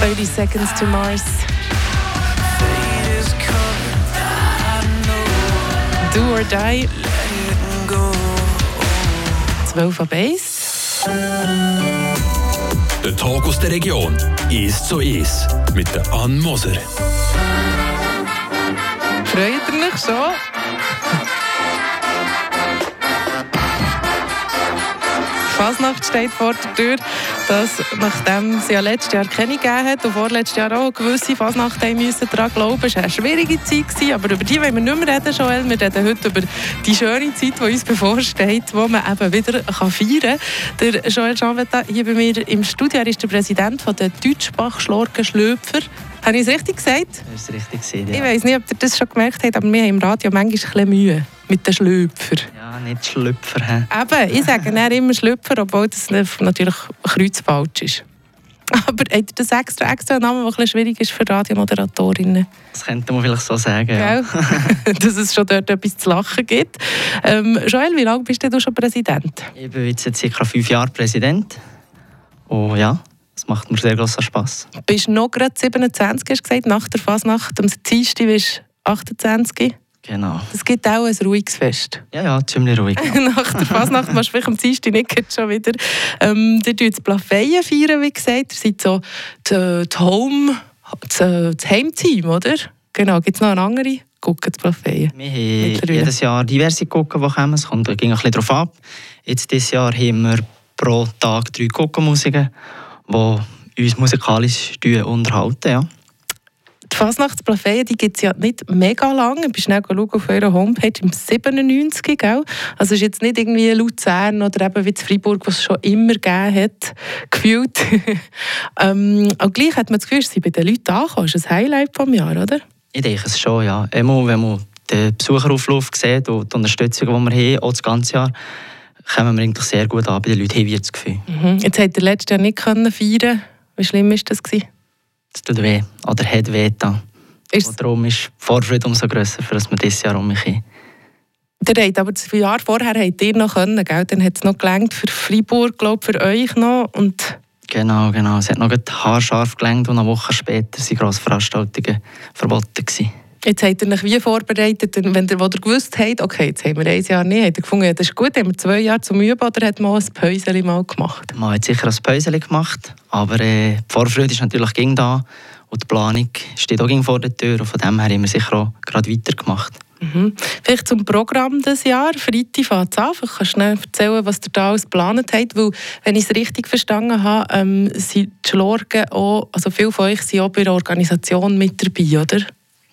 30 Seconds to Mars. Do or Die. 12 ab 1. Der Tag aus der Region ist so ist mit der Ann Moser. Freut ihr euch schon? Fasnacht steht vor der Tür, dass nachdem es ja letztes Jahr keine gegeben hat und vorletztes Jahr auch gewisse Fasnacht müssen daran glauben, es war eine schwierige Zeit gewesen, aber über die wollen wir nicht mehr reden, Joel. Wir reden heute über die schöne Zeit, die uns bevorsteht, wo man eben wieder kann feiern kann. Der Joel Jeanvetta hier bei mir im Studio, er ist der Präsident von der Deutschbach-Schlorgen-Schlöpfer. Habe ich es richtig gesagt? Das ist richtig gesehen, ja. Ich weiß nicht, ob ihr das schon gemerkt habt, aber wir haben im Radio manchmal ein bisschen Mühe mit den Schlöpfer. Ja, nicht Schlüpfer. He. Eben, ich sage dann immer Schlüpfer, obwohl das natürlich kreuzfalsch ist. Aber habt ihr das extra, extra Namen, der ein bisschen schwierig ist für Radiomoderatorinnen? Das könnte man vielleicht so sagen, ja. Dass es schon dort etwas zu lachen gibt. Ähm, Joel, wie lange bist du schon Präsident? Ich bin jetzt seit ca. fünf Jahren Präsident. Und ja, das macht mir sehr großen Spass. Du bist noch gerade 27, hast du gesagt, nach der Fasnacht. Am Dienstag bist du 28. Genau. Es gibt auch ein ruhiges Fest. Ja, ja, ziemlich ruhig. Ja. Nach der Fasnacht machst du vielleicht am Dienstag nicht schon wieder. Ähm, ihr feiert das Plafeyen feiern, wie gesagt. Ihr seid so die, die Home, das, das Heimteam, oder? Genau, gibt es noch eine andere? Gucken das Plafeyen. Wir haben jedes Jahr diverse Gucken, die kommen. Es kommt ging ein bisschen darauf ab. Jetzt dieses Jahr haben wir pro Tag drei Guckenmusiken, die uns musikalisch unterhalten. Ja. Die Fasnachtsplafeien gibt es ja nicht mega lang. Ich bin schnell auf eurer Homepage im 97, gell? Also ist jetzt nicht irgendwie Luzern oder eben wie Freiburg, was es schon immer gegeben hat, gefühlt. ähm, auch gleich hat man das Gefühl, sie bei den Leuten ankommen. Das ist ein Highlight vom Jahr, oder? Ich denke es schon, ja. Immer wenn man den Besucherauflauf sieht und die Unterstützung, die wir haben, auch das ganze Jahr, kommen wir eigentlich sehr gut an bei den Leuten, haben wir das Gefühl. Mhm. Jetzt habt ihr letztes Jahr nicht feiern können. Wie schlimm war das? Gewesen? Das tut weh oder hat weh da. Und darum ist die Vorfreude umso grösser, für dass wir dieses Jahr um mich haben. Der habt aber das Jahr vorher habt ihr noch können, gell? Dann hat es noch gelangt für Freiburg, glaube für euch noch. Und genau, genau. Es hat noch haarscharf gelangt und eine Woche später waren grosse Veranstaltungen verboten. Gewesen. Jetzt habt ihr euch wie vorbereitet, wenn ihr, wo ihr gewusst habt, okay, jetzt haben wir ein Jahr nicht, habt ihr gefunden, das ist gut, haben wir zwei Jahre zum Üben oder hat man ein Päuschen mal gemacht? Man hat sicher ein Päuschen gemacht, aber äh, die Vorfreude ist natürlich ging da und die Planung steht auch vor der Tür und von dem her haben wir sicher auch gerade weitergemacht. Mhm. Vielleicht zum Programm des Jahres. Freitag fängt es an. Ich kann schnell erzählen, was ihr da alles geplant habt. Weil, wenn ich es richtig verstanden habe, ähm, sind die Schlorgen auch, also viele von euch sind auch bei der Organisation mit dabei, oder?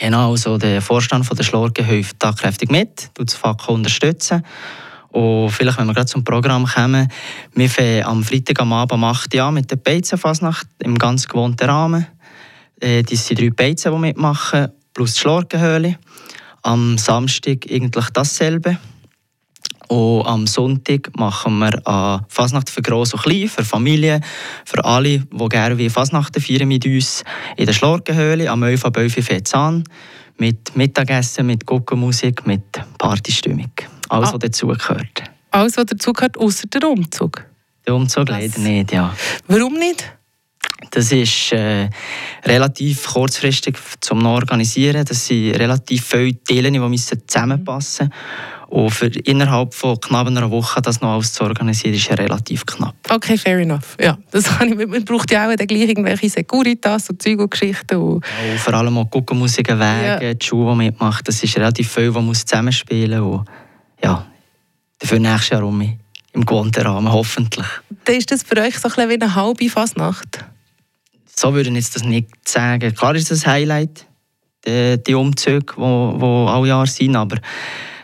Genau, also der Vorstand von der Schlorge hilft da kräftig mit, tut das Fach unterstützen. Und vielleicht, wenn wir gerade zum Programm kommen, wir fangen am Freitag am Abend um 8 Uhr mit der Beizenfasnacht im ganz gewohnten Rahmen. Äh, das sind drei Beizen, die mitmachen, plus die Schlorgenhöhle. Am Samstag eigentlich dasselbe. Und am Sonntag machen wir eine Fasnacht für Gross und Klein, für Familien, für alle, die gerne wie Fasnachten feiern mit uns in der Schlorgenhöhle am 11. ab 11 Fezan mit Mittagessen, mit Guckenmusik, mit Partystimmung. Alles, ah. was dazugehört. Alles, was dazugehört, außer der Umzug? Der Umzug das... leider nicht, ja. Warum nicht? Das ist äh, relativ kurzfristig zum Organisieren. Das sind relativ viele Teile, die zusammenpassen müssen. Und für innerhalb von knapp einer Woche das noch alles zu organisieren, ist ja relativ knapp. Okay, fair enough. Ja, das kann ich, man braucht ja auch dann gleich irgendwelche Securitas und Zeug und Geschichten. Und ja, und vor allem auch Guckenmusik, Wege, ja. die Schuhe, die mitmacht. Das ist relativ viel, was muss zusammenspielen muss. Ja, dafür nächstes Jahr um. Im gewohnten Rahmen, hoffentlich. Dann ist das für euch so ein wie eine halbe Fasnacht? So würde ich jetzt das nicht sagen. Klar ist das ein Highlight, die, die Umzüge, die, die alle Jahre sind, aber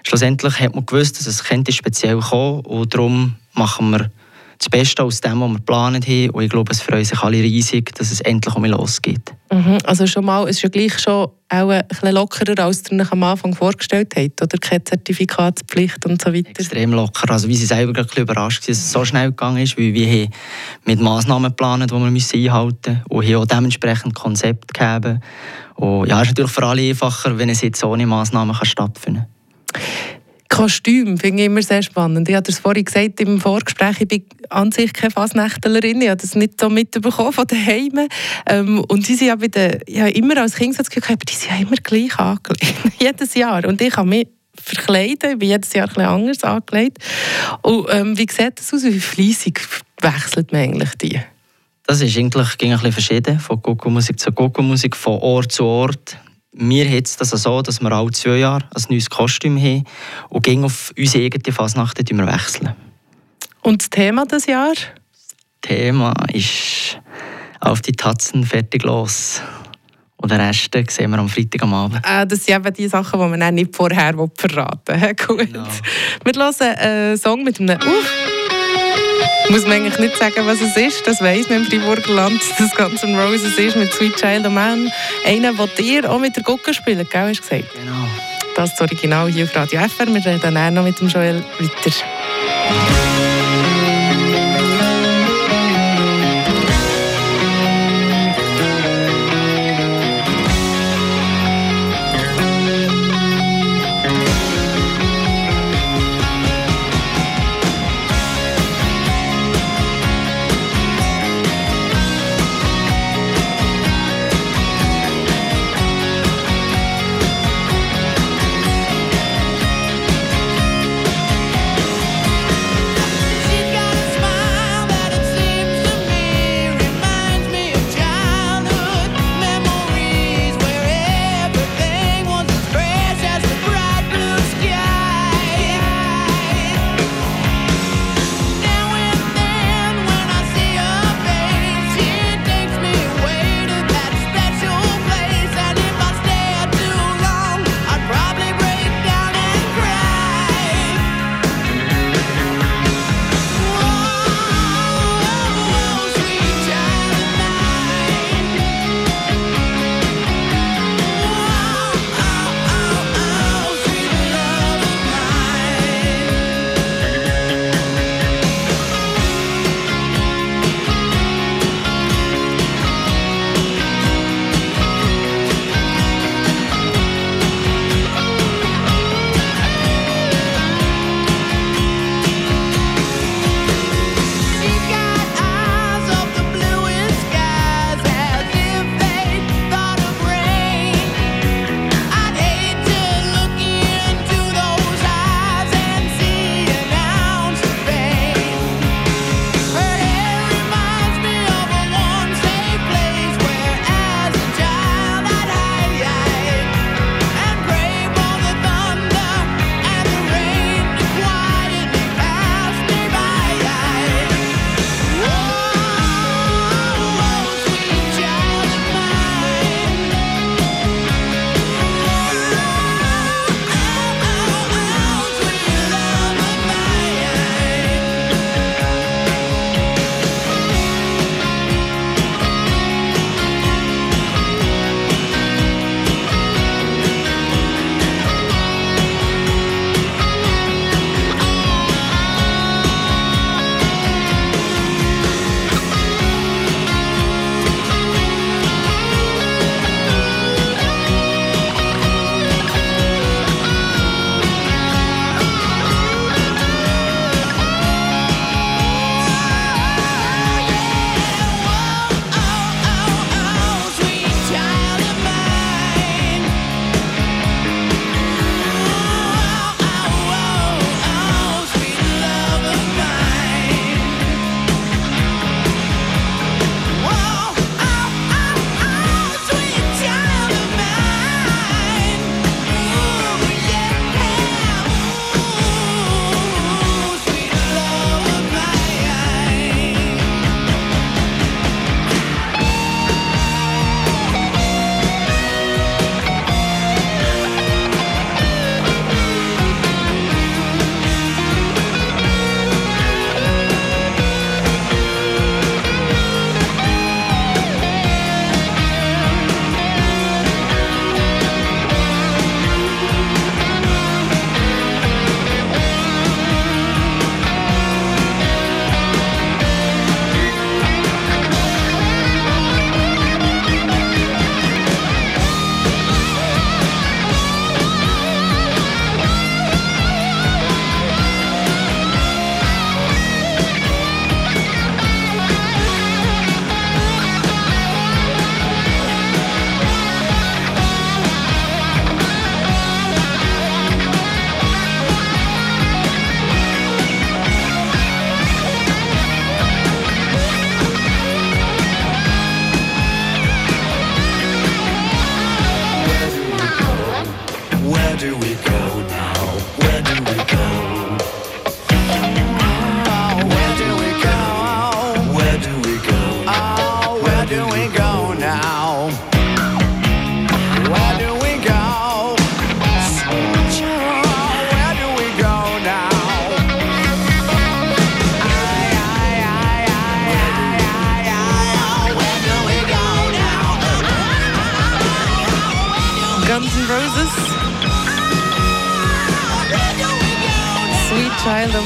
schlussendlich hat man gewusst, dass es könnte speziell kommen und darum machen wir das Beste aus dem, was wir geplant haben. Und ich glaube, es freuen sich alle riesig, dass es endlich um mich losgeht. Mhm. Also schon mal, es ist ja gleich schon auch ein bisschen lockerer, als ihr euch am Anfang vorgestellt habt, oder? Keine Zertifikatspflicht und so weiter. Extrem locker. Also wie sie selber ein bisschen überrascht dass es so schnell gegangen ist, weil wir haben mit Massnahmen geplant, die wir müssen einhalten müssen und haben auch dementsprechend Konzept gegeben. Und ja, es ist natürlich für alle einfacher, wenn es jetzt ohne Massnahmen stattfinden kann. Kostüm finde ich immer sehr spannend. Ich habe es vorhin gesagt im Vorgespräch, ich bin an sich keine Fasnächtlerin, ich habe das nicht so mitbekommen von daheim. Ähm, und sie sind ja bei habe immer als Kind das Gefühl, die sind ja immer gleich angelegt, jedes Jahr. Und ich habe mich verkleiden, ich bin jedes Jahr ein bisschen anders angelegt. Und ähm, wie sieht das aus, wie fleissig wechselt man eigentlich die? Das ist eigentlich ein bisschen verschieden, von Gogo-Musik zu Gogo-Musik, von Ort zu Ort. Wir haben es so, dass wir alle zwei Jahre ein neues Kostüm haben und gehen auf unsere eigene Fasnacht wechseln. Und das Thema des Jahr? Das Thema ist auf die Tatzen fertig los. Und den Rest sehen wir am Freitag am Abend. Äh, das sind eben die Sachen, die man nicht vorher verraten will. Gut. Genau. Wir hören einen Song mit einem Uff. Muss man eigentlich nicht sagen, was es ist. Das weiss man im Freiburger Land, dass Guns N' Roses ist mit Sweet Child of Man. Einer, der dir auch mit der Gucke spielt, gell, hast du gesagt? Genau. Das ist das Original hier auf Radio FR. Wir reden dann noch mit dem Joel weiter.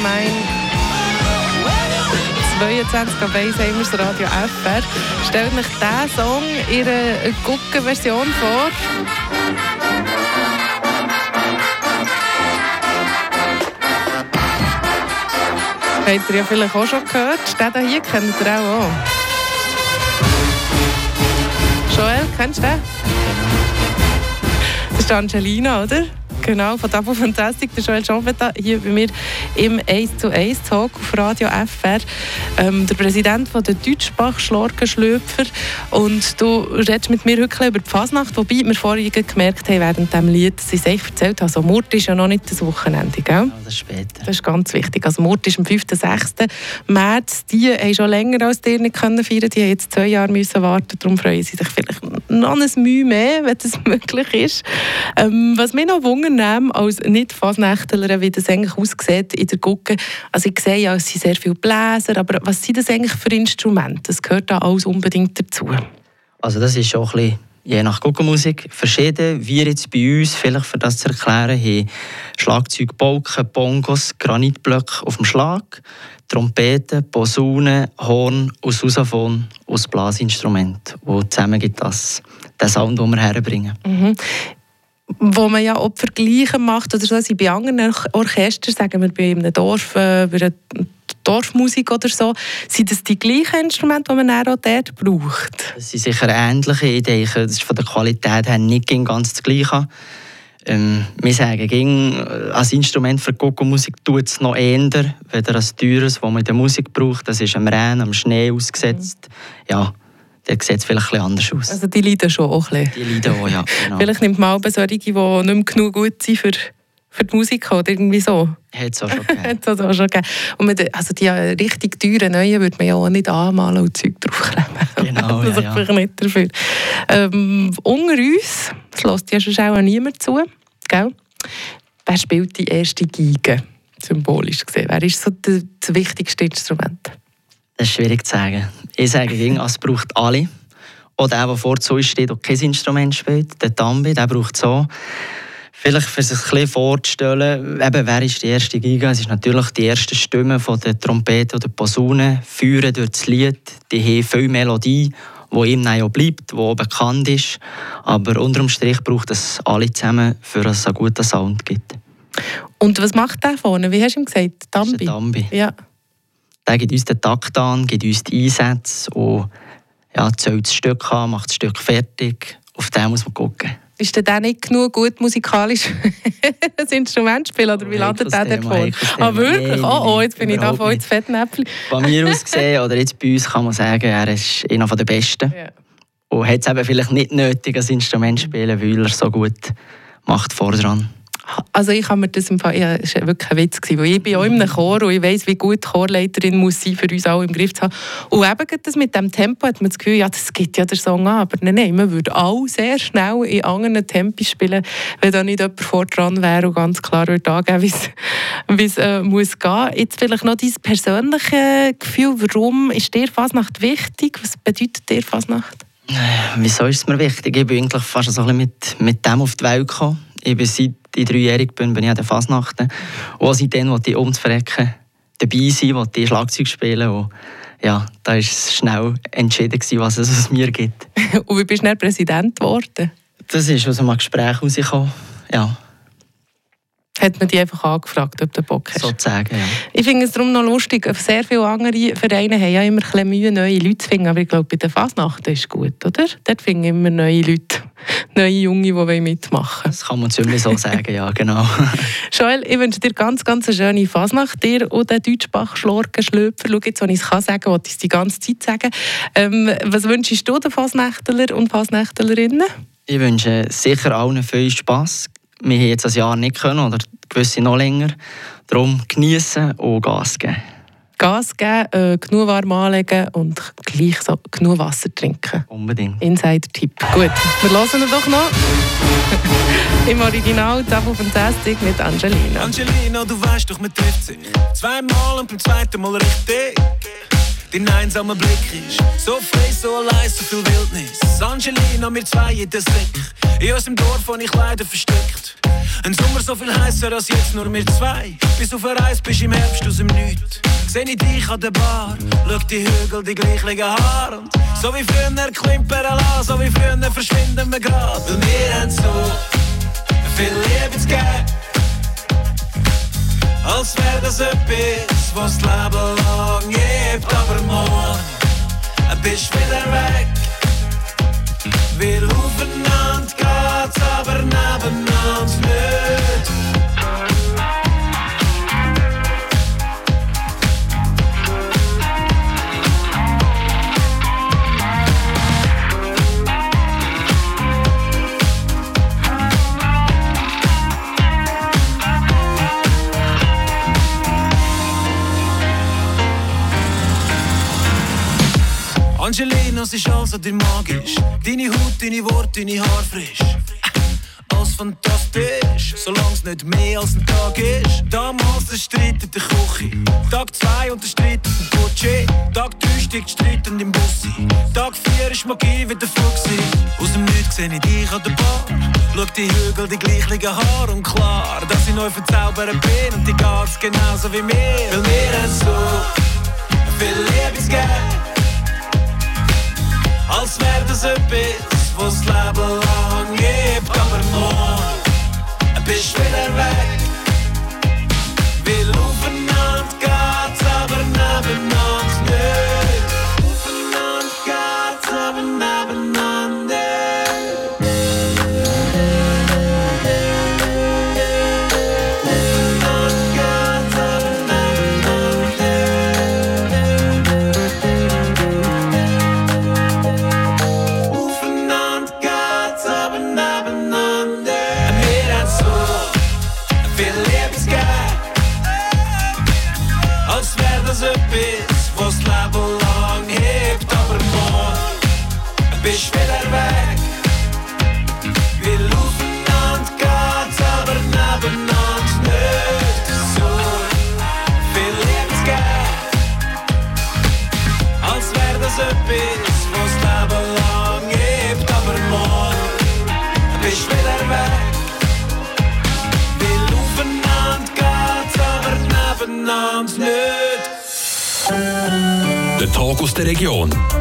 Domain 22 auf 1 haben wir das Radio FR. Stellt euch diesen Song in einer guten Version vor. Habt ihr ja vielleicht auch schon gehört. Den hier kennt ihr auch. Joel, kennst du den? Das ist Angelina, oder? Genau, von Tabu Fantastic, der Joel Schonfetta hier bei mir im 1 zu 1 Talk auf Radio FR. Ähm, der Präsident von der Deutschbach Schlorgenschlöpfer und du redest mit mir heute über die Fasnacht, wobei wir vorhin gemerkt haben während dem Lied, dass ich es echt erzählt habe, also Mord ist ja noch nicht das Wochenende, gell? Ja, das ist später. Das ist ganz wichtig. Also Mord ist am 5. 6. März. Die haben schon länger als die nicht können feiern. Die haben jetzt zwei Jahre müssen warten. Darum freuen sie sich vielleicht noch ein Mühe mehr, wenn das möglich ist. Ähm, was mich noch wundert, nehme als Nicht-Fasnächtlerin, wie das eigentlich aussieht in der Gucke. Also ich sehe ja, es sind sehr viele Bläser, aber was sind das eigentlich für Instrumente? Das gehört da alles unbedingt dazu. Also das ist schon ein bisschen je nach Guckenmusik verschieden. Wir jetzt bei uns, vielleicht für das zu erklären, haben Schlagzeug, Balken, Bongos, Granitblöcke auf dem Schlag, Trompeten, Posaunen, Horn und Sousaphon aus Blasinstrument. Und zusammen gibt das den Sound, den wir herbringen. Mhm wo man ja auch Vergleiche macht oder so, also bei anderen Orchestern, sagen wir bei einem Dorf, äh, bei einer Dorfmusik oder so, sind das die gleichen Instrumente, die man auch dort braucht? Das sind sicher ähnliche. Ich denke, das ist von der Qualität her nicht ganz das Gleiche. Ähm, wir sagen, ging, äh, als Instrument für Gogo-Musik tut es noch eher, weder als teures, das man in der Musik braucht. Das ist am Regen, am Schnee ausgesetzt. Mhm. Ja, dann sieht es vielleicht ein anders aus. Also die leiden schon auch ein bisschen? Die leiden auch, ja. Genau. vielleicht nimmt man auch solche, die nicht mehr genug gut sind für, für die Musik oder irgendwie so. Hat es auch schon gegeben. Es auch schon gegeben. Und man, also die richtig teuren neuen würde man ja auch nicht anmalen und Zeug draufkleben. Genau, ja, ja. nicht dafür. Ähm, unter uns, das lässt ja schon auch niemand zu, gell? Wer spielt die erste Geige, symbolisch gesehen? Wer ist so das, das wichtigste Instrument? Das ist schwierig zu sagen. Ich sage, es braucht alle. Auch der, der vor uns steht und kein Instrument spielt, der Tambi, der braucht es auch. Vielleicht für sich ein bisschen vorzustellen, eben, wer ist die erste Giga? Es ist natürlich die erste Stimme von der Trompete oder Posaune, führen durch das Lied. Die haben viel Melodie, die ihm auch bleibt, die bekannt ist. Aber unterm Strich braucht es alle zusammen, für es einen guten Sound gibt. Und was macht der vorne? Wie hast du ihm gesagt? Tambi? Tambi. Ja der gibt uns den Takt an, gibt uns die Einsätze und ja, zählt das Stück an, macht das Stück fertig. Auf den muss man gucken. Ist der dann nicht genug gut musikalisch das Instrument spielen oder wie landet der dort vor? Ah, wirklich? oh, oh, jetzt bin ich da voll ins Fettnäpfchen. Von mir aus gesehen, oder jetzt bei uns kann man sagen, er ist einer der Besten. Ja. Und hat es eben vielleicht nicht nötig, ein Instrument zu spielen, weil er so gut macht vordran. Also ich habe mir das im ja, das war wirklich ein Witz, weil ich bin auch in einem Chor und ich weiss, wie gut die Chorleiterin muss sein, für uns alle im Griff zu haben. Und eben das mit dem Tempo hat man das Gefühl, ja, das gibt ja der Song an, aber nein, nein, man würde auch sehr schnell in anderen Tempi spielen, wenn da nicht jemand vor dran wäre und ganz klar würde angeben, wie es äh, muss gehen. Jetzt vielleicht noch dein persönliches Gefühl, warum ist dir Fasnacht wichtig? Was bedeutet dir Fasnacht? Äh, wieso ist es mir wichtig? Ich bin eigentlich fast so ein bisschen mit, mit dem auf die Welt gekommen. Ich bin seit ich dreijährig bin, bin ich an der Fasnachten. Und seitdem wollte ich umzuverrecken dabei sein, wollte ich Schlagzeug spielen. Und ja, da war es schnell entschieden, was es aus mir gibt. Und wie bist du dann Präsident geworden? Das ist aus einem Gespräch herausgekommen, ja hat man die einfach angefragt, ob du Bock hast. Sozusagen, ja. Ich finde es darum noch lustig, sehr viele andere Vereine haben ja immer ein Mühe, neue Leute zu finden, aber ich glaube, bei der Fasnacht ist es gut, oder? Dort finden immer neue Leute, neue Junge, die mitmachen wollen. Das kann man ziemlich so sagen, ja, genau. Joel, ich wünsche dir ganz, ganz eine schöne Fasnacht, dir und den Deutschbach Schlorken Schlöpfer. Schau jetzt, wenn ich es kann sagen, wollte ich es die ganze Zeit sagen. Ähm, was wünschst du den Fasnächtler und Fasnächtlerinnen? Ich wünsche sicher allen viel Spass, wir haben jetzt ein Jahr nicht können oder gewisse noch länger. Darum genießen und Gas geben. Gas geben, äh, genug warm anlegen und gleich so genug Wasser trinken. Unbedingt. Insider-Tipp. Gut, wir hören ihn doch noch. Im Original Double Fantastic mit Angelina. Angelina, du weißt doch, man trifft sich zweimal und beim zweiten Mal richtig. Dein einsamer Blick ist so frei, so allein, so viel Wildnis. Angelina, wir zwei in der Sick, in unserem Dorf, wo ich leider versteckt. Ein Sommer so viel heißer als jetzt, nur wir zwei. Bis auf eine Reise bist im Herbst aus dem Nichts. Seh ich dich an der Bar, schau die Hügel, die gleichen Haare. Und so wie früher klimpern lassen, so wie früher verschwinden wir grad. Weil wir haben so viel Liebe zu geben. Als wäre das etwas, was das Leben lang gibt. Aber morgen bist wieder weg. Wir aufeinander geht's, aber nebeneinander Es ist also dir magisch. Deine Haut, deine Worte, deine Haare frisch. Alles fantastisch, solange es nicht mehr als ein Tag ist. Damals der Streit in der Küche. Tag 2 und der Streit auf dem Gucci. Tag 3 steigt Streit im Bussi. Tag 4 ist Magie wieder Fuchsi. Aus dem Nichts sehe ich dich an der Bar. Schau die Hügel, die gleichen Haare und klar, dass ich neu verzaubern bin und die geht's genauso wie mir. Weil haben so viel geben. Als wäre das etwas, was das Leben lang gibt. Aber morgen bist du wieder weg.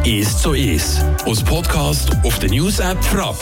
Ist so ist. Aus Podcast auf der News App Frapp.